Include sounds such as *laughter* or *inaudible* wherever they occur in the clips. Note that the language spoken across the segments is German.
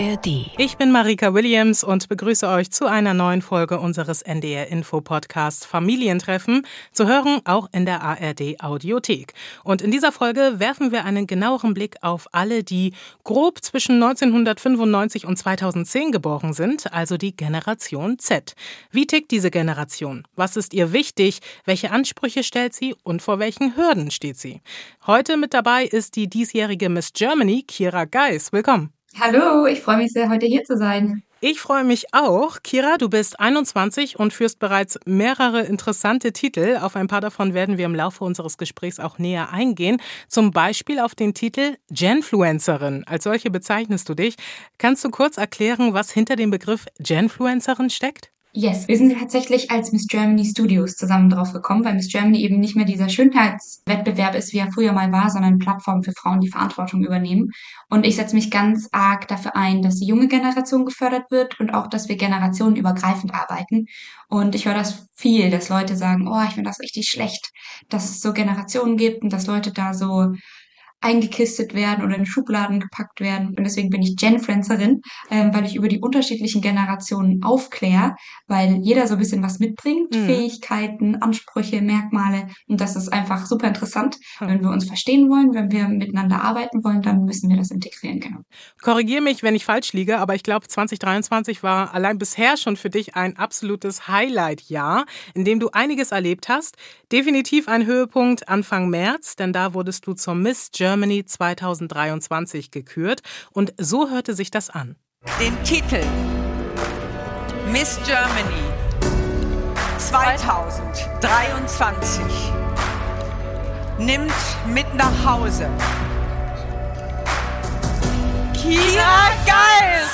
ARD. Ich bin Marika Williams und begrüße euch zu einer neuen Folge unseres NDR Info Podcasts Familientreffen, zu hören auch in der ARD Audiothek. Und in dieser Folge werfen wir einen genaueren Blick auf alle, die grob zwischen 1995 und 2010 geboren sind, also die Generation Z. Wie tickt diese Generation? Was ist ihr wichtig? Welche Ansprüche stellt sie und vor welchen Hürden steht sie? Heute mit dabei ist die diesjährige Miss Germany, Kira Geis. Willkommen. Hallo, ich freue mich sehr, heute hier zu sein. Ich freue mich auch. Kira, du bist 21 und führst bereits mehrere interessante Titel. Auf ein paar davon werden wir im Laufe unseres Gesprächs auch näher eingehen. Zum Beispiel auf den Titel Genfluencerin. Als solche bezeichnest du dich. Kannst du kurz erklären, was hinter dem Begriff Genfluencerin steckt? Yes, wir sind tatsächlich als Miss Germany Studios zusammen drauf gekommen, weil Miss Germany eben nicht mehr dieser Schönheitswettbewerb ist, wie er früher mal war, sondern Plattform für Frauen, die Verantwortung übernehmen. Und ich setze mich ganz arg dafür ein, dass die junge Generation gefördert wird und auch, dass wir generationenübergreifend arbeiten. Und ich höre das viel, dass Leute sagen, oh, ich finde das richtig schlecht, dass es so Generationen gibt und dass Leute da so eingekistet werden oder in Schubladen gepackt werden. Und deswegen bin ich Genfluencerin, ähm, weil ich über die unterschiedlichen Generationen aufkläre, weil jeder so ein bisschen was mitbringt, mhm. Fähigkeiten, Ansprüche, Merkmale. Und das ist einfach super interessant. Mhm. Wenn wir uns verstehen wollen, wenn wir miteinander arbeiten wollen, dann müssen wir das integrieren, genau. Korrigiere mich, wenn ich falsch liege, aber ich glaube, 2023 war allein bisher schon für dich ein absolutes Highlight-Jahr, in dem du einiges erlebt hast. Definitiv ein Höhepunkt Anfang März, denn da wurdest du zur Miss Germany Germany 2023 gekürt und so hörte sich das an. Den Titel Miss Germany 2023 nimmt mit nach Hause Kira Geis.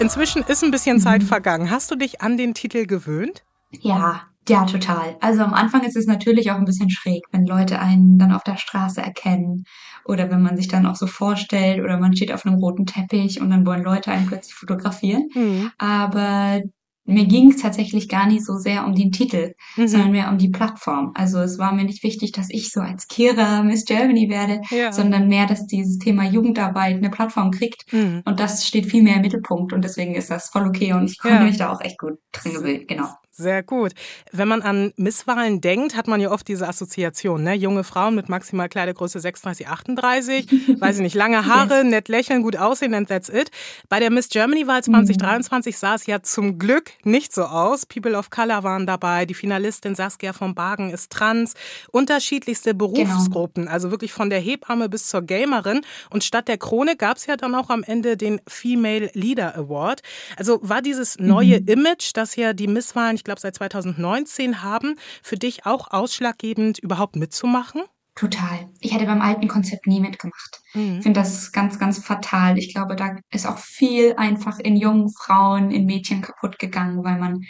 Inzwischen ist ein bisschen Zeit vergangen. Hast du dich an den Titel gewöhnt? Ja, ja, total. Also am Anfang ist es natürlich auch ein bisschen schräg, wenn Leute einen dann auf der Straße erkennen oder wenn man sich dann auch so vorstellt oder man steht auf einem roten Teppich und dann wollen Leute einen plötzlich fotografieren. Mhm. Aber mir ging es tatsächlich gar nicht so sehr um den Titel, mhm. sondern mehr um die Plattform. Also es war mir nicht wichtig, dass ich so als Kira Miss Germany werde, ja. sondern mehr, dass dieses Thema Jugendarbeit eine Plattform kriegt. Mhm. Und das steht viel mehr im Mittelpunkt und deswegen ist das voll okay und ich konnte ja. mich da auch echt gut drin gewöhnen. Genau. Sehr gut. Wenn man an Misswahlen denkt, hat man ja oft diese Assoziation, ne? Junge Frauen mit maximal Kleidergröße 36, 38, *laughs* weiß ich nicht, lange Haare, yes. nett lächeln, gut aussehen and that's it. Bei der Miss Germany Wahl 2023 mhm. sah es ja zum Glück nicht so aus. People of Color waren dabei, die Finalistin Saskia von Bargen ist trans, unterschiedlichste genau. Berufsgruppen, genau. also wirklich von der Hebamme bis zur Gamerin. Und statt der Krone gab es ja dann auch am Ende den Female Leader Award. Also war dieses neue mhm. Image, das ja die Misswahlen ich glaube, seit 2019 haben, für dich auch ausschlaggebend, überhaupt mitzumachen? Total. Ich hätte beim alten Konzept nie mitgemacht. Mhm. Ich finde das ganz, ganz fatal. Ich glaube, da ist auch viel einfach in jungen Frauen, in Mädchen kaputt gegangen, weil man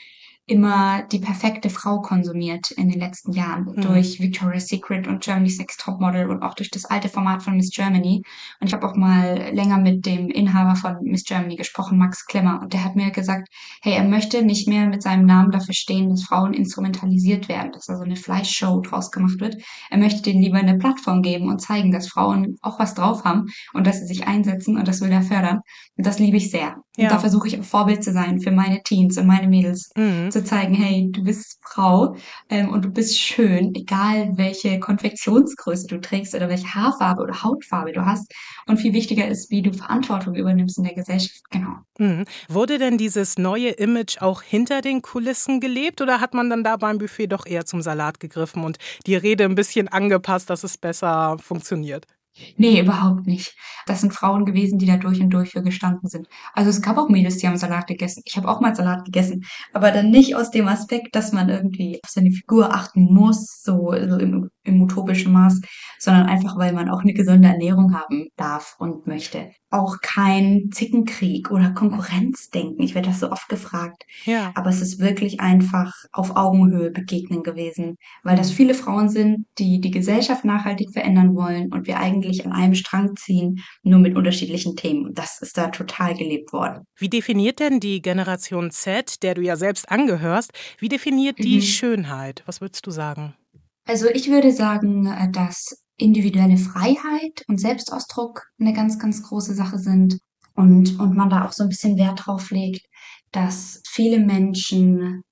immer die perfekte Frau konsumiert in den letzten Jahren mhm. durch Victoria's Secret und Germany's Next Topmodel und auch durch das alte Format von Miss Germany. Und ich habe auch mal länger mit dem Inhaber von Miss Germany gesprochen, Max Klemmer, und der hat mir gesagt, hey, er möchte nicht mehr mit seinem Namen dafür stehen, dass Frauen instrumentalisiert werden, dass da so eine Fleischshow draus gemacht wird. Er möchte denen lieber eine Plattform geben und zeigen, dass Frauen auch was drauf haben und dass sie sich einsetzen und das will er fördern. Und das liebe ich sehr. Ja. Und da versuche ich auch Vorbild zu sein für meine Teens und meine Mädels. Mhm zu zeigen, hey, du bist Frau ähm, und du bist schön, egal welche Konfektionsgröße du trägst oder welche Haarfarbe oder Hautfarbe du hast. Und viel wichtiger ist, wie du Verantwortung übernimmst in der Gesellschaft. Genau. Mhm. Wurde denn dieses neue Image auch hinter den Kulissen gelebt oder hat man dann da beim Buffet doch eher zum Salat gegriffen und die Rede ein bisschen angepasst, dass es besser funktioniert? Nee, überhaupt nicht. Das sind Frauen gewesen, die da durch und durch für gestanden sind. Also es gab auch Mädels, die haben Salat gegessen. Ich habe auch mal Salat gegessen, aber dann nicht aus dem Aspekt, dass man irgendwie auf seine Figur achten muss, so, so im, im utopischen Maß, sondern einfach, weil man auch eine gesunde Ernährung haben darf und möchte auch kein Zickenkrieg oder Konkurrenzdenken. Ich werde das so oft gefragt. Ja. Aber es ist wirklich einfach auf Augenhöhe begegnen gewesen, weil das viele Frauen sind, die die Gesellschaft nachhaltig verändern wollen und wir eigentlich an einem Strang ziehen, nur mit unterschiedlichen Themen. Und das ist da total gelebt worden. Wie definiert denn die Generation Z, der du ja selbst angehörst, wie definiert die mhm. Schönheit? Was würdest du sagen? Also ich würde sagen, äh, dass individuelle Freiheit und Selbstausdruck eine ganz, ganz große Sache sind und, und man da auch so ein bisschen Wert drauf legt, dass viele Menschen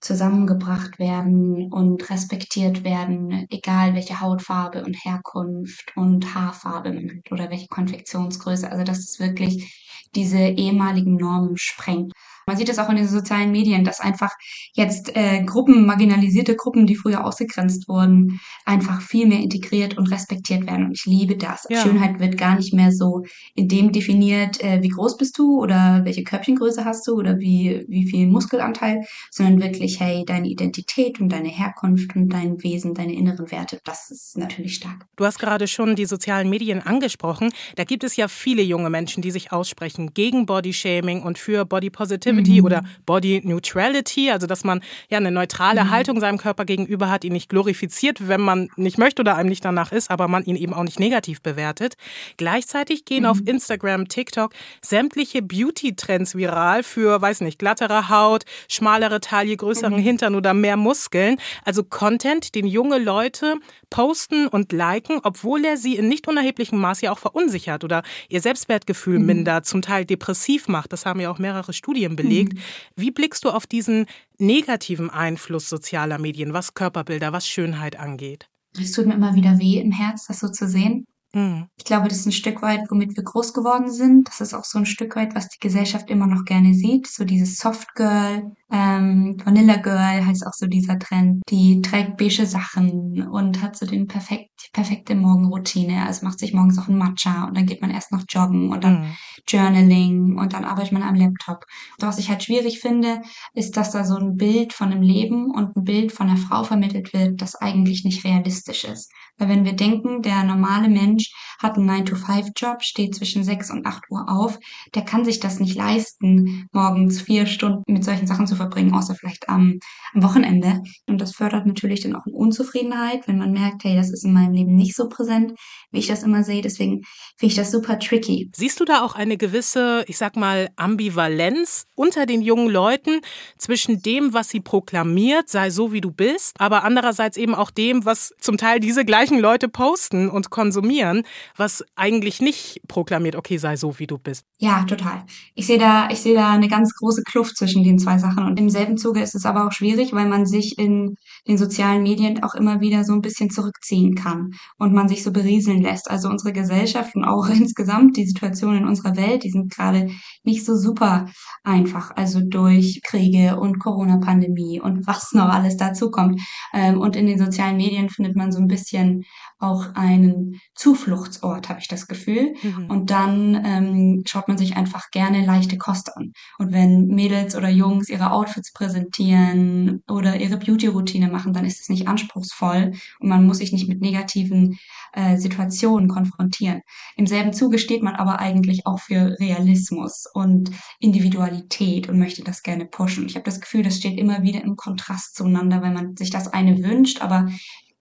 zusammengebracht werden und respektiert werden, egal welche Hautfarbe und Herkunft und Haarfarbe man hat oder welche Konfektionsgröße. Also dass es wirklich diese ehemaligen Normen sprengt. Man sieht es auch in den sozialen Medien, dass einfach jetzt äh, Gruppen, marginalisierte Gruppen, die früher ausgegrenzt wurden, einfach viel mehr integriert und respektiert werden. Und ich liebe das. Ja. Schönheit wird gar nicht mehr so in dem definiert, äh, wie groß bist du oder welche Körbchengröße hast du oder wie, wie viel Muskelanteil, sondern wirklich, hey, deine Identität und deine Herkunft und dein Wesen, deine inneren Werte, das ist natürlich stark. Du hast gerade schon die sozialen Medien angesprochen. Da gibt es ja viele junge Menschen, die sich aussprechen gegen Bodyshaming und für Body Positivity. Positivity mhm. oder Body Neutrality, also dass man ja eine neutrale mhm. Haltung seinem Körper gegenüber hat, ihn nicht glorifiziert, wenn man nicht möchte oder einem nicht danach ist, aber man ihn eben auch nicht negativ bewertet. Gleichzeitig gehen mhm. auf Instagram, TikTok sämtliche Beauty-Trends viral für, weiß nicht, glattere Haut, schmalere Taille, größeren mhm. Hintern oder mehr Muskeln. Also Content, den junge Leute posten und liken, obwohl er sie in nicht unerheblichem Maß ja auch verunsichert oder ihr Selbstwertgefühl mhm. mindert, zum Teil depressiv macht. Das haben ja auch mehrere Studien belegt. Mhm. Wie blickst du auf diesen negativen Einfluss sozialer Medien, was Körperbilder, was Schönheit angeht? Es tut mir immer wieder weh im Herz, das so zu sehen. Mhm. Ich glaube, das ist ein Stück weit, womit wir groß geworden sind. Das ist auch so ein Stück weit, was die Gesellschaft immer noch gerne sieht. So dieses Soft Girl, ähm, Vanilla Girl heißt auch so dieser Trend. Die trägt beige Sachen und hat so den perfekt, perfekte Morgenroutine. Also macht sich morgens auch ein Matcha und dann geht man erst noch joggen und dann mhm. Journaling und dann arbeitet man am Laptop. Und was ich halt schwierig finde, ist, dass da so ein Bild von einem Leben und ein Bild von einer Frau vermittelt wird, das eigentlich nicht realistisch ist. Weil wenn wir denken, der normale Mensch hat einen 9-to-5-Job, steht zwischen 6 und 8 Uhr auf, der kann sich das nicht leisten, morgens vier Stunden mit solchen Sachen zu verbringen, außer vielleicht am, am Wochenende. Und das fördert natürlich dann auch eine Unzufriedenheit, wenn man merkt, hey, das ist in meinem Leben nicht so präsent, wie ich das immer sehe. Deswegen finde ich das super tricky. Siehst du da auch eine gewisse, ich sag mal, Ambivalenz unter den jungen Leuten zwischen dem, was sie proklamiert, sei so wie du bist, aber andererseits eben auch dem, was zum Teil diese gleichen Leute posten und konsumieren, was eigentlich nicht proklamiert, okay, sei so wie du bist. Ja, total. Ich sehe da, ich sehe da eine ganz große Kluft zwischen den zwei Sachen. Und im selben Zuge ist es aber auch schwierig, weil man sich in den sozialen Medien auch immer wieder so ein bisschen zurückziehen kann und man sich so berieseln lässt. Also unsere Gesellschaft und auch *laughs* insgesamt die Situation in unserer Welt, die sind gerade nicht so super einfach. Also durch Kriege und Corona-Pandemie und was noch alles dazu kommt. Ähm, und in den sozialen Medien findet man so ein bisschen auch einen Zufluchtsort, habe ich das Gefühl. Mhm. Und dann ähm, schaut man sich einfach gerne leichte Kost an. Und wenn Mädels oder Jungs ihre Outfits präsentieren oder ihre Beauty-Routine machen, dann ist es nicht anspruchsvoll und man muss sich nicht mit negativen äh, Situationen konfrontieren. Im selben Zuge steht man aber eigentlich auch für Realismus und Individualität und möchte das gerne pushen. Ich habe das Gefühl, das steht immer wieder im Kontrast zueinander, weil man sich das eine wünscht, aber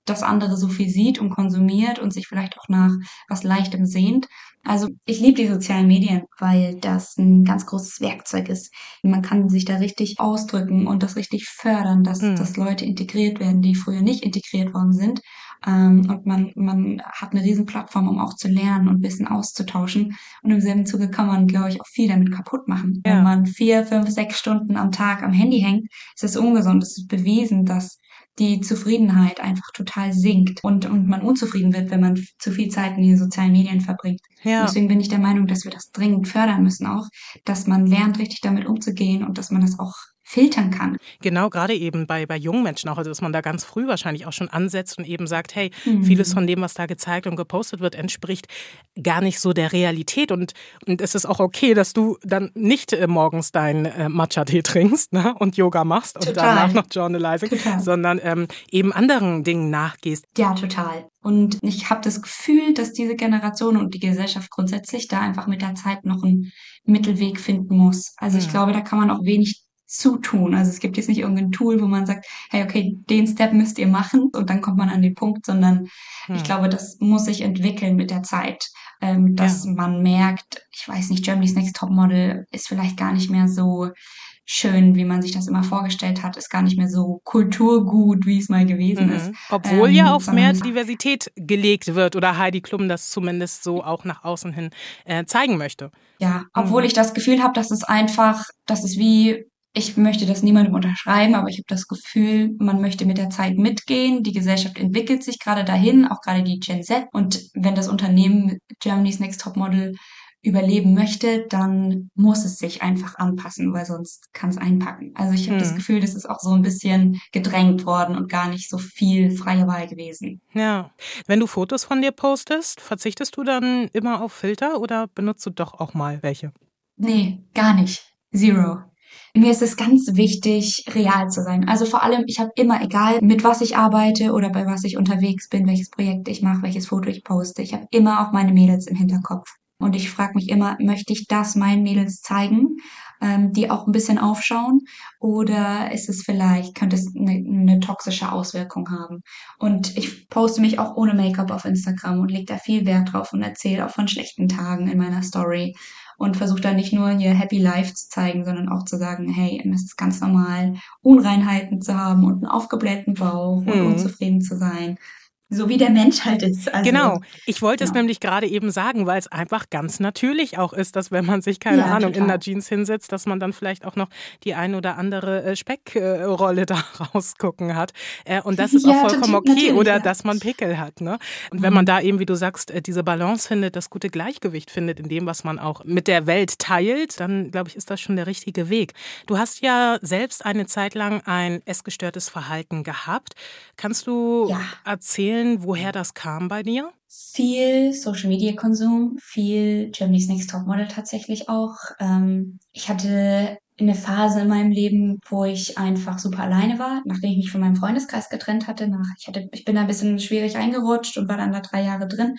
das andere so viel sieht und konsumiert und sich vielleicht auch nach was Leichtem sehnt. Also ich liebe die sozialen Medien, weil das ein ganz großes Werkzeug ist. Man kann sich da richtig ausdrücken und das richtig fördern, dass, mhm. dass Leute integriert werden, die früher nicht integriert worden sind. Ähm, und man, man hat eine riesen Plattform, um auch zu lernen und Wissen auszutauschen. Und im selben Zuge kann man, glaube ich, auch viel damit kaputt machen. Ja. Wenn man vier, fünf, sechs Stunden am Tag am Handy hängt, ist es ungesund. Es ist bewiesen, dass die Zufriedenheit einfach total sinkt und, und man unzufrieden wird, wenn man zu viel Zeit in den sozialen Medien verbringt. Ja. Deswegen bin ich der Meinung, dass wir das dringend fördern müssen auch, dass man lernt, richtig damit umzugehen und dass man das auch filtern kann. Genau, gerade eben bei, bei jungen Menschen auch, also dass man da ganz früh wahrscheinlich auch schon ansetzt und eben sagt, hey, mhm. vieles von dem, was da gezeigt und gepostet wird, entspricht gar nicht so der Realität. Und, und es ist auch okay, dass du dann nicht äh, morgens deinen äh, Matcha-Tee trinkst ne, und Yoga machst und total. danach noch Journalizing, total. sondern ähm, eben anderen Dingen nachgehst. Ja, total. Und ich habe das Gefühl, dass diese Generation und die Gesellschaft grundsätzlich da einfach mit der Zeit noch einen Mittelweg finden muss. Also ich mhm. glaube, da kann man auch wenig zutun. Also es gibt jetzt nicht irgendein Tool, wo man sagt, hey, okay, den Step müsst ihr machen und dann kommt man an den Punkt, sondern hm. ich glaube, das muss sich entwickeln mit der Zeit, ähm, dass ja. man merkt, ich weiß nicht, Germany's Next Top Model ist vielleicht gar nicht mehr so schön, wie man sich das immer vorgestellt hat, ist gar nicht mehr so kulturgut, wie es mal gewesen mhm. ist. Obwohl ähm, ja auf mehr Diversität gelegt wird oder Heidi Klum das zumindest so auch nach außen hin äh, zeigen möchte. Ja, obwohl mhm. ich das Gefühl habe, dass es einfach, dass es wie ich möchte das niemandem unterschreiben, aber ich habe das Gefühl, man möchte mit der Zeit mitgehen. Die Gesellschaft entwickelt sich gerade dahin, auch gerade die Gen Z. Und wenn das Unternehmen Germany's Next Top Model überleben möchte, dann muss es sich einfach anpassen, weil sonst kann es einpacken. Also ich habe hm. das Gefühl, das ist auch so ein bisschen gedrängt worden und gar nicht so viel freie Wahl gewesen. Ja. Wenn du Fotos von dir postest, verzichtest du dann immer auf Filter oder benutzt du doch auch mal welche? Nee, gar nicht. Zero. Mir ist es ganz wichtig, real zu sein. Also vor allem, ich habe immer, egal mit was ich arbeite oder bei was ich unterwegs bin, welches Projekt ich mache, welches Foto ich poste, ich habe immer auch meine Mädels im Hinterkopf. Und ich frage mich immer, möchte ich das meinen Mädels zeigen, ähm, die auch ein bisschen aufschauen? Oder ist es vielleicht, könnte es eine, eine toxische Auswirkung haben? Und ich poste mich auch ohne Make-up auf Instagram und lege da viel Wert drauf und erzähle auch von schlechten Tagen in meiner Story und versuche da nicht nur hier Happy Life zu zeigen, sondern auch zu sagen, hey, es ist ganz normal, Unreinheiten zu haben und einen aufgeblähten Bauch und mhm. unzufrieden zu sein so wie der Mensch halt ist. Also, genau, ich wollte genau. es nämlich gerade eben sagen, weil es einfach ganz natürlich auch ist, dass wenn man sich, keine ja, Ahnung, total. in der Jeans hinsetzt, dass man dann vielleicht auch noch die ein oder andere äh, Speckrolle *laughs* da rausgucken hat. Äh, und das ist *laughs* ja, auch vollkommen okay. Oder ja. dass man Pickel hat. Ne? Und wenn man mhm. da eben, wie du sagst, äh, diese Balance findet, das gute Gleichgewicht findet in dem, was man auch mit der Welt teilt, dann glaube ich, ist das schon der richtige Weg. Du hast ja selbst eine Zeit lang ein essgestörtes Verhalten gehabt. Kannst du erzählen, erzählen, woher das kam bei dir? Viel Social Media Konsum, viel Germany's Next Top Model tatsächlich auch. Ähm, ich hatte eine Phase in meinem Leben, wo ich einfach super alleine war, nachdem ich mich von meinem Freundeskreis getrennt hatte. Nach, ich, hatte ich bin da ein bisschen schwierig eingerutscht und war dann da drei Jahre drin.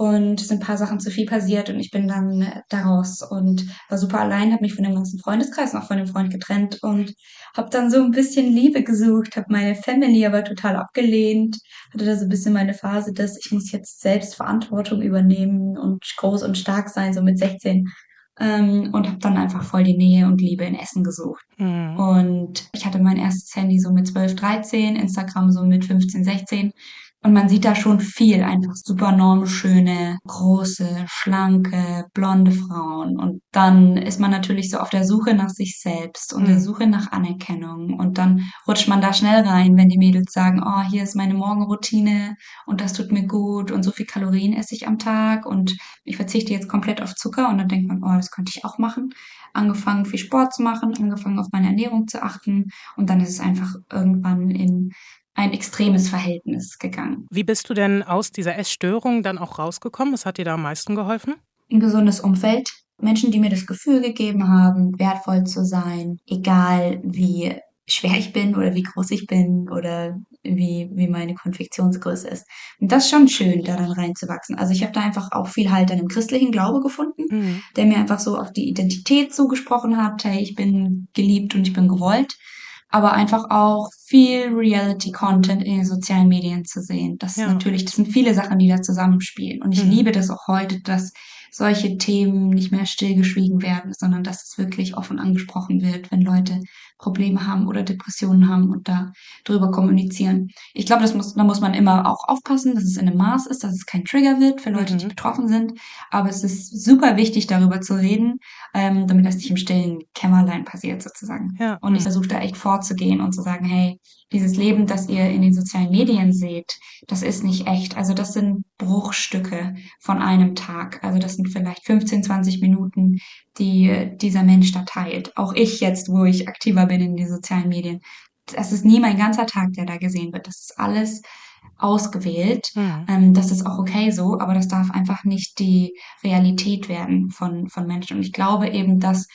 Und es sind ein paar Sachen zu viel passiert und ich bin dann daraus und war super allein, habe mich von dem ganzen Freundeskreis noch von dem Freund getrennt und habe dann so ein bisschen Liebe gesucht, habe meine Family aber total abgelehnt, hatte da so ein bisschen meine Phase, dass ich muss jetzt selbst Verantwortung übernehmen und groß und stark sein, so mit 16 ähm, und habe dann einfach voll die Nähe und Liebe in Essen gesucht. Mhm. Und ich hatte mein erstes Handy so mit 12, 13, Instagram so mit 15, 16 und man sieht da schon viel, einfach super normschöne, große, schlanke, blonde Frauen. Und dann ist man natürlich so auf der Suche nach sich selbst und mhm. der Suche nach Anerkennung. Und dann rutscht man da schnell rein, wenn die Mädels sagen, oh, hier ist meine Morgenroutine und das tut mir gut und so viel Kalorien esse ich am Tag und ich verzichte jetzt komplett auf Zucker. Und dann denkt man, oh, das könnte ich auch machen. Angefangen viel Sport zu machen, angefangen auf meine Ernährung zu achten. Und dann ist es einfach irgendwann in ein extremes Verhältnis gegangen. Wie bist du denn aus dieser Essstörung dann auch rausgekommen? Was hat dir da am meisten geholfen? Ein gesundes Umfeld. Menschen, die mir das Gefühl gegeben haben, wertvoll zu sein, egal wie schwer ich bin oder wie groß ich bin oder wie, wie meine Konfektionsgröße ist. Und das ist schon schön, da dann reinzuwachsen. Also ich habe da einfach auch viel halt an dem christlichen Glaube gefunden, mhm. der mir einfach so auf die Identität zugesprochen hat, hey, ich bin geliebt und ich bin gewollt aber einfach auch viel Reality-Content in den sozialen Medien zu sehen. Das ja. ist natürlich, das sind viele Sachen, die da zusammenspielen. Und ich mhm. liebe das auch heute, dass solche Themen nicht mehr stillgeschwiegen werden, sondern dass es wirklich offen angesprochen wird, wenn Leute Probleme haben oder Depressionen haben und da drüber kommunizieren. Ich glaube, das muss, da muss man immer auch aufpassen, dass es in einem Maß ist, dass es kein Trigger wird für Leute, mhm. die betroffen sind. Aber es ist super wichtig, darüber zu reden, ähm, damit das nicht im stillen Kämmerlein passiert sozusagen. Ja. Und ich versuche da echt vorzugehen und zu sagen, hey, dieses Leben, das ihr in den sozialen Medien seht, das ist nicht echt. Also das sind Bruchstücke von einem Tag. Also das sind vielleicht 15, 20 Minuten, die dieser Mensch da teilt. Auch ich jetzt, wo ich aktiver bin in den sozialen Medien. Das ist nie mein ganzer Tag, der da gesehen wird. Das ist alles ausgewählt. Ja. Ähm, das ist auch okay so, aber das darf einfach nicht die Realität werden von, von Menschen. Und ich glaube eben, dass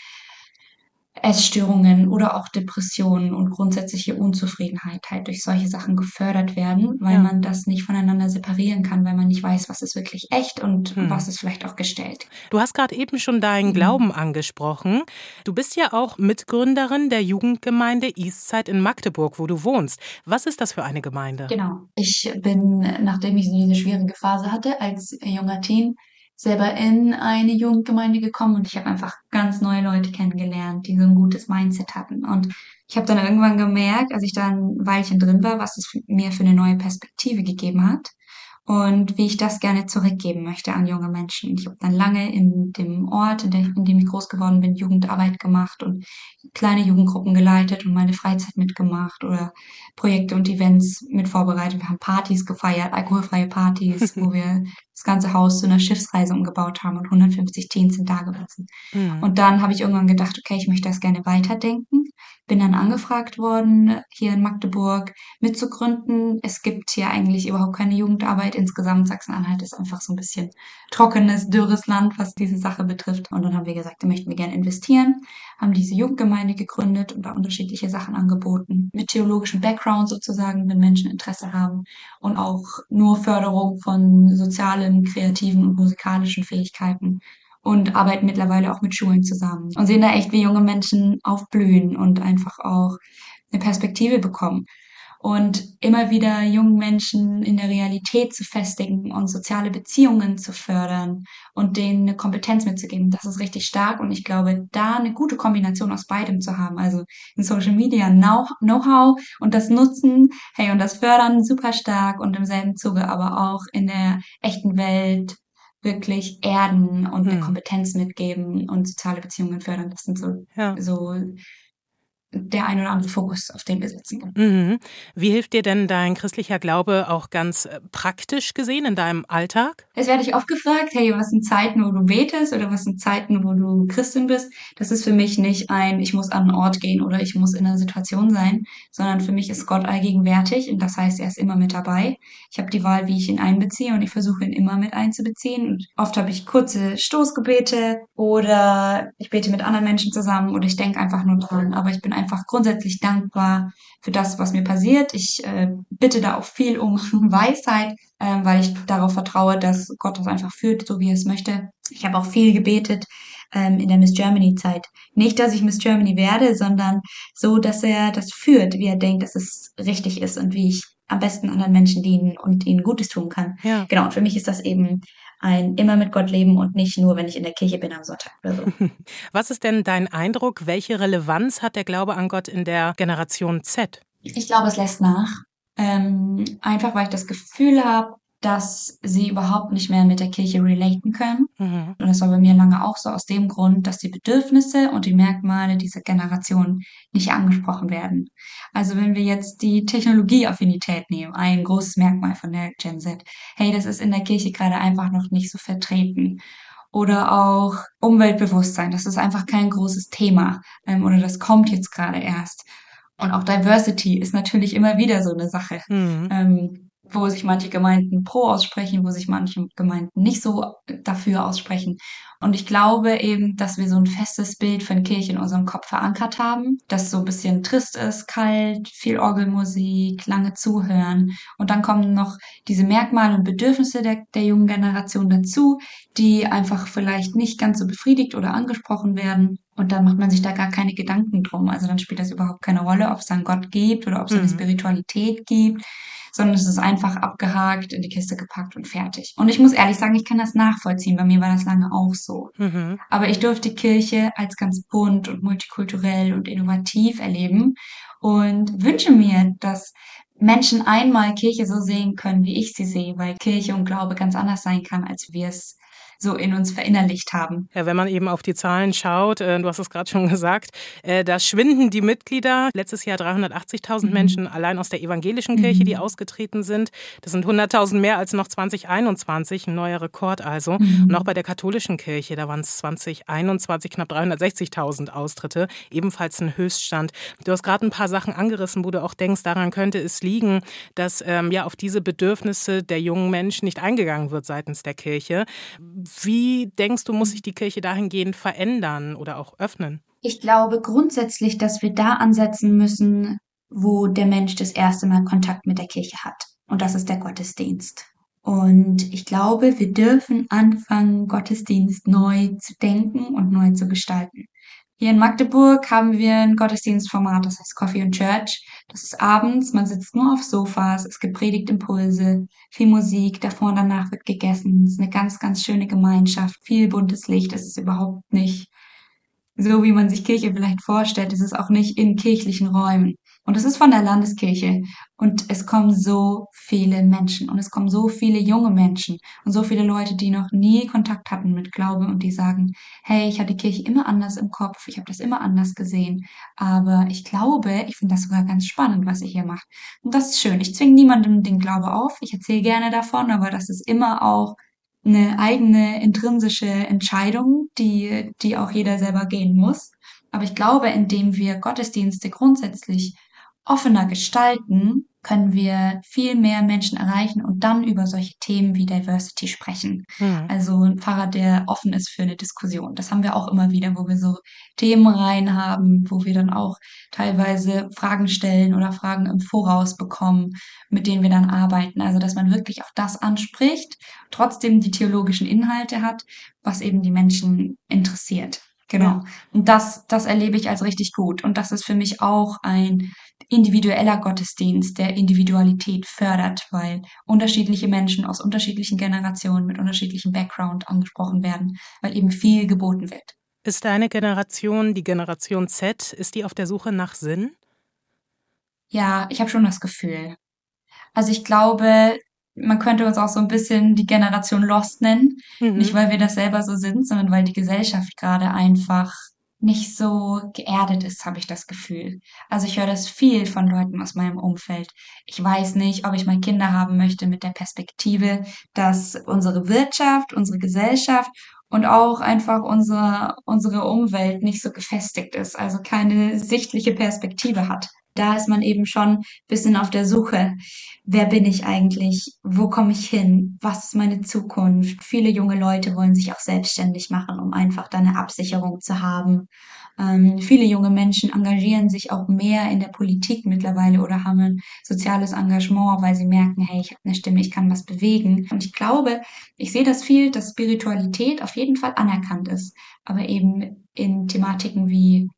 Essstörungen oder auch Depressionen und grundsätzliche Unzufriedenheit halt durch solche Sachen gefördert werden, weil ja. man das nicht voneinander separieren kann, weil man nicht weiß, was ist wirklich echt und hm. was ist vielleicht auch gestellt. Du hast gerade eben schon deinen mhm. Glauben angesprochen. Du bist ja auch Mitgründerin der Jugendgemeinde Eastside in Magdeburg, wo du wohnst. Was ist das für eine Gemeinde? Genau. Ich bin, nachdem ich diese schwierige Phase hatte als junger Teen, selber in eine Jugendgemeinde gekommen und ich habe einfach ganz neue Leute kennengelernt, die so ein gutes Mindset hatten. Und ich habe dann irgendwann gemerkt, als ich da ein Weilchen drin war, was es mir für eine neue Perspektive gegeben hat und wie ich das gerne zurückgeben möchte an junge Menschen. Ich habe dann lange in dem Ort, in, der, in, dem ich groß geworden bin, Jugendarbeit gemacht und kleine Jugendgruppen geleitet und meine Freizeit mitgemacht oder Projekte und Events mit vorbereitet. Wir haben Partys gefeiert, alkoholfreie Partys, wo *laughs* wir das ganze Haus zu einer Schiffsreise umgebaut haben und 150 Teens sind da gewesen. Mhm. Und dann habe ich irgendwann gedacht, okay, ich möchte das gerne weiterdenken. Bin dann angefragt worden, hier in Magdeburg mitzugründen. Es gibt hier eigentlich überhaupt keine Jugendarbeit. Insgesamt Sachsen-Anhalt ist einfach so ein bisschen trockenes, dürres Land, was diese Sache betrifft. Und dann haben wir gesagt, da möchten wir gerne investieren, haben diese Jugendgemeinde gegründet und da unterschiedliche Sachen angeboten. Mit theologischem Background sozusagen, wenn Menschen Interesse haben. Und auch nur Förderung von sozialen sozialen, kreativen und musikalischen Fähigkeiten und arbeiten mittlerweile auch mit Schulen zusammen und sehen da echt, wie junge Menschen aufblühen und einfach auch eine Perspektive bekommen. Und immer wieder jungen Menschen in der Realität zu festigen und soziale Beziehungen zu fördern und denen eine Kompetenz mitzugeben, das ist richtig stark. Und ich glaube, da eine gute Kombination aus beidem zu haben, also in Social Media Know-how und das Nutzen, hey, und das Fördern super stark und im selben Zuge aber auch in der echten Welt wirklich erden und eine hm. Kompetenz mitgeben und soziale Beziehungen fördern. Das sind so, ja. so der ein oder andere Fokus, auf den wir setzen können. Mhm. Wie hilft dir denn dein christlicher Glaube auch ganz äh, praktisch gesehen in deinem Alltag? Es werde ich oft gefragt, hey, was sind Zeiten, wo du betest oder was sind Zeiten, wo du Christin bist? Das ist für mich nicht ein, ich muss an einen Ort gehen oder ich muss in einer Situation sein, sondern für mich ist Gott allgegenwärtig und das heißt, er ist immer mit dabei. Ich habe die Wahl, wie ich ihn einbeziehe und ich versuche ihn immer mit einzubeziehen. Und oft habe ich kurze Stoßgebete oder ich bete mit anderen Menschen zusammen oder ich denke einfach nur dran, aber ich bin einfach einfach grundsätzlich dankbar für das, was mir passiert. Ich äh, bitte da auch viel um *laughs* Weisheit, äh, weil ich darauf vertraue, dass Gott das einfach führt, so wie er es möchte. Ich habe auch viel gebetet ähm, in der Miss Germany Zeit. Nicht, dass ich Miss Germany werde, sondern so, dass er das führt, wie er denkt, dass es richtig ist und wie ich am besten anderen Menschen dienen und ihnen Gutes tun kann. Ja. Genau, und für mich ist das eben ein immer mit Gott leben und nicht nur, wenn ich in der Kirche bin am Sonntag oder so. *laughs* Was ist denn dein Eindruck? Welche Relevanz hat der Glaube an Gott in der Generation Z? Ich glaube, es lässt nach. Ähm, einfach weil ich das Gefühl habe, dass sie überhaupt nicht mehr mit der Kirche relaten können. Mhm. Und das war bei mir lange auch so aus dem Grund, dass die Bedürfnisse und die Merkmale dieser Generation nicht angesprochen werden. Also wenn wir jetzt die Technologieaffinität nehmen, ein großes Merkmal von der Gen Z, hey, das ist in der Kirche gerade einfach noch nicht so vertreten. Oder auch Umweltbewusstsein, das ist einfach kein großes Thema ähm, oder das kommt jetzt gerade erst. Und auch Diversity ist natürlich immer wieder so eine Sache. Mhm. Ähm, wo sich manche Gemeinden pro aussprechen, wo sich manche Gemeinden nicht so dafür aussprechen. Und ich glaube eben, dass wir so ein festes Bild von Kirche in unserem Kopf verankert haben, das so ein bisschen trist ist, kalt, viel Orgelmusik, lange zuhören. Und dann kommen noch diese Merkmale und Bedürfnisse der, der jungen Generation dazu, die einfach vielleicht nicht ganz so befriedigt oder angesprochen werden. Und dann macht man sich da gar keine Gedanken drum. Also dann spielt das überhaupt keine Rolle, ob es einen Gott gibt oder ob es eine mhm. Spiritualität gibt sondern es ist einfach abgehakt, in die Kiste gepackt und fertig. Und ich muss ehrlich sagen, ich kann das nachvollziehen. Bei mir war das lange auch so. Mhm. Aber ich durfte Kirche als ganz bunt und multikulturell und innovativ erleben und wünsche mir, dass Menschen einmal Kirche so sehen können, wie ich sie sehe, weil Kirche und Glaube ganz anders sein kann, als wir es so in uns verinnerlicht haben. Ja, wenn man eben auf die Zahlen schaut, äh, du hast es gerade schon *laughs* gesagt, äh, da schwinden die Mitglieder. Letztes Jahr 380.000 mhm. Menschen allein aus der evangelischen Kirche, mhm. die ausgetreten sind. Das sind 100.000 mehr als noch 2021, ein neuer Rekord also. Mhm. Und auch bei der katholischen Kirche, da waren es 2021 knapp 360.000 Austritte, ebenfalls ein Höchststand. Du hast gerade ein paar Sachen angerissen, wo du auch denkst, daran könnte es liegen, dass ähm, ja auf diese Bedürfnisse der jungen Menschen nicht eingegangen wird seitens der Kirche. Wie denkst du, muss sich die Kirche dahingehend verändern oder auch öffnen? Ich glaube grundsätzlich, dass wir da ansetzen müssen, wo der Mensch das erste Mal Kontakt mit der Kirche hat. Und das ist der Gottesdienst. Und ich glaube, wir dürfen anfangen, Gottesdienst neu zu denken und neu zu gestalten. Hier in Magdeburg haben wir ein Gottesdienstformat, das heißt Coffee and Church. Das ist abends, man sitzt nur auf Sofas, es gibt Predigtimpulse, viel Musik, davor und danach wird gegessen. Es ist eine ganz, ganz schöne Gemeinschaft, viel buntes Licht. Es ist überhaupt nicht so, wie man sich Kirche vielleicht vorstellt. Es ist auch nicht in kirchlichen Räumen. Und es ist von der Landeskirche. Und es kommen so viele Menschen und es kommen so viele junge Menschen und so viele Leute, die noch nie Kontakt hatten mit Glaube und die sagen, hey, ich hatte die Kirche immer anders im Kopf, ich habe das immer anders gesehen, aber ich glaube, ich finde das sogar ganz spannend, was ihr hier macht. Und das ist schön. Ich zwinge niemandem den Glaube auf, ich erzähle gerne davon, aber das ist immer auch eine eigene intrinsische Entscheidung, die, die auch jeder selber gehen muss. Aber ich glaube, indem wir Gottesdienste grundsätzlich offener gestalten, können wir viel mehr Menschen erreichen und dann über solche Themen wie Diversity sprechen. Mhm. Also ein Pfarrer, der offen ist für eine Diskussion. Das haben wir auch immer wieder, wo wir so Themen rein haben, wo wir dann auch teilweise Fragen stellen oder Fragen im Voraus bekommen, mit denen wir dann arbeiten. Also dass man wirklich auf das anspricht, trotzdem die theologischen Inhalte hat, was eben die Menschen interessiert. Genau. Und das, das erlebe ich als richtig gut. Und das ist für mich auch ein individueller Gottesdienst, der Individualität fördert, weil unterschiedliche Menschen aus unterschiedlichen Generationen mit unterschiedlichem Background angesprochen werden, weil eben viel geboten wird. Ist deine Generation, die Generation Z, ist die auf der Suche nach Sinn? Ja, ich habe schon das Gefühl. Also ich glaube, man könnte uns auch so ein bisschen die Generation Lost nennen. Mhm. Nicht, weil wir das selber so sind, sondern weil die Gesellschaft gerade einfach nicht so geerdet ist, habe ich das Gefühl. Also ich höre das viel von Leuten aus meinem Umfeld. Ich weiß nicht, ob ich mal Kinder haben möchte mit der Perspektive, dass unsere Wirtschaft, unsere Gesellschaft und auch einfach unsere, unsere Umwelt nicht so gefestigt ist, also keine sichtliche Perspektive hat da ist man eben schon bisschen auf der Suche. Wer bin ich eigentlich? Wo komme ich hin? Was ist meine Zukunft? Viele junge Leute wollen sich auch selbstständig machen, um einfach da eine Absicherung zu haben. Ähm, viele junge Menschen engagieren sich auch mehr in der Politik mittlerweile oder haben ein soziales Engagement, weil sie merken, hey, ich habe eine Stimme, ich kann was bewegen. Und ich glaube, ich sehe das viel, dass Spiritualität auf jeden Fall anerkannt ist, aber eben in Thematiken wie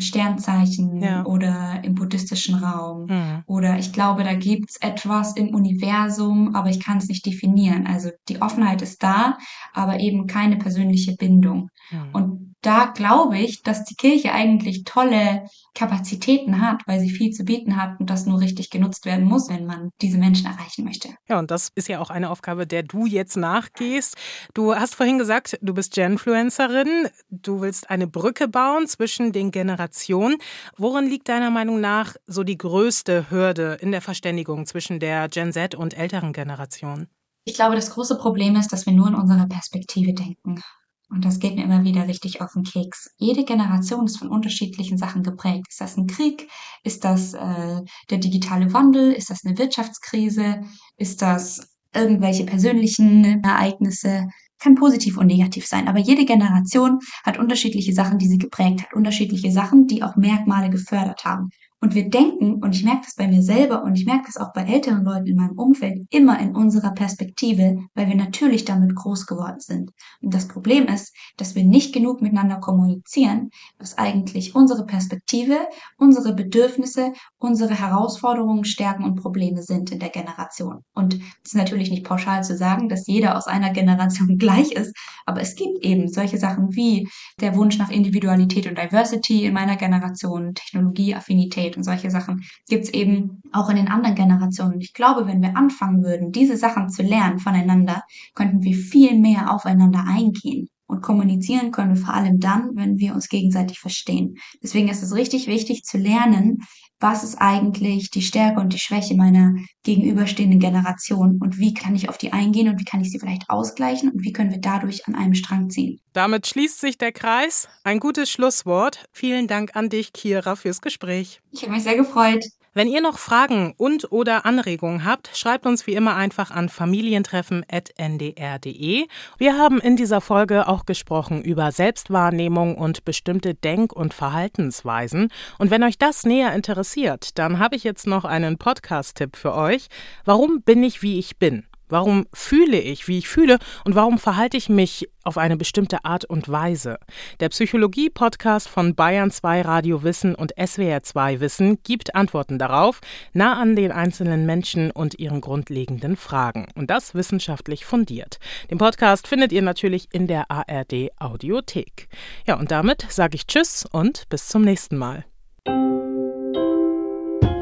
Sternzeichen ja. oder im buddhistischen Raum. Mhm. Oder ich glaube, da gibt's etwas im Universum, aber ich kann es nicht definieren. Also die Offenheit ist da, aber eben keine persönliche Bindung. Mhm. Und da glaube ich, dass die Kirche eigentlich tolle Kapazitäten hat, weil sie viel zu bieten hat und das nur richtig genutzt werden muss, wenn man diese Menschen erreichen möchte. Ja, und das ist ja auch eine Aufgabe, der du jetzt nachgehst. Du hast vorhin gesagt, du bist Genfluencerin. Du willst eine Brücke bauen zwischen den Generationen. Worin liegt deiner Meinung nach so die größte Hürde in der Verständigung zwischen der Gen Z und älteren Generationen? Ich glaube, das große Problem ist, dass wir nur in unserer Perspektive denken. Und das geht mir immer wieder richtig auf den Keks. Jede Generation ist von unterschiedlichen Sachen geprägt. Ist das ein Krieg? Ist das äh, der digitale Wandel? Ist das eine Wirtschaftskrise? Ist das irgendwelche persönlichen Ereignisse? Kann positiv und negativ sein. Aber jede Generation hat unterschiedliche Sachen, die sie geprägt hat. Unterschiedliche Sachen, die auch Merkmale gefördert haben. Und wir denken, und ich merke das bei mir selber und ich merke das auch bei älteren Leuten in meinem Umfeld, immer in unserer Perspektive, weil wir natürlich damit groß geworden sind. Und das Problem ist, dass wir nicht genug miteinander kommunizieren, was eigentlich unsere Perspektive, unsere Bedürfnisse, unsere Herausforderungen, Stärken und Probleme sind in der Generation. Und es ist natürlich nicht pauschal zu sagen, dass jeder aus einer Generation *laughs* gleich ist, aber es gibt eben solche Sachen wie der Wunsch nach Individualität und Diversity in meiner Generation, Technologie, Affinität, und solche Sachen gibt es eben auch in den anderen Generationen. Und ich glaube, wenn wir anfangen würden, diese Sachen zu lernen voneinander, könnten wir viel mehr aufeinander eingehen. Und kommunizieren können wir vor allem dann, wenn wir uns gegenseitig verstehen. Deswegen ist es richtig wichtig zu lernen, was ist eigentlich die Stärke und die Schwäche meiner gegenüberstehenden Generation und wie kann ich auf die eingehen und wie kann ich sie vielleicht ausgleichen und wie können wir dadurch an einem Strang ziehen. Damit schließt sich der Kreis. Ein gutes Schlusswort. Vielen Dank an dich, Kira, fürs Gespräch. Ich habe mich sehr gefreut. Wenn ihr noch Fragen und oder Anregungen habt, schreibt uns wie immer einfach an familientreffen.ndr.de. Wir haben in dieser Folge auch gesprochen über Selbstwahrnehmung und bestimmte Denk- und Verhaltensweisen. Und wenn euch das näher interessiert, dann habe ich jetzt noch einen Podcast-Tipp für euch. Warum bin ich wie ich bin? Warum fühle ich, wie ich fühle und warum verhalte ich mich auf eine bestimmte Art und Weise? Der Psychologie-Podcast von Bayern 2 Radio Wissen und SWR 2 Wissen gibt Antworten darauf, nah an den einzelnen Menschen und ihren grundlegenden Fragen. Und das wissenschaftlich fundiert. Den Podcast findet ihr natürlich in der ARD Audiothek. Ja, und damit sage ich Tschüss und bis zum nächsten Mal.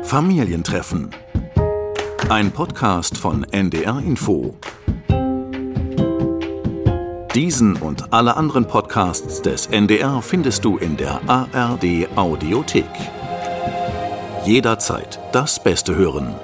Familientreffen. Ein Podcast von NDR Info. Diesen und alle anderen Podcasts des NDR findest du in der ARD Audiothek. Jederzeit das Beste hören.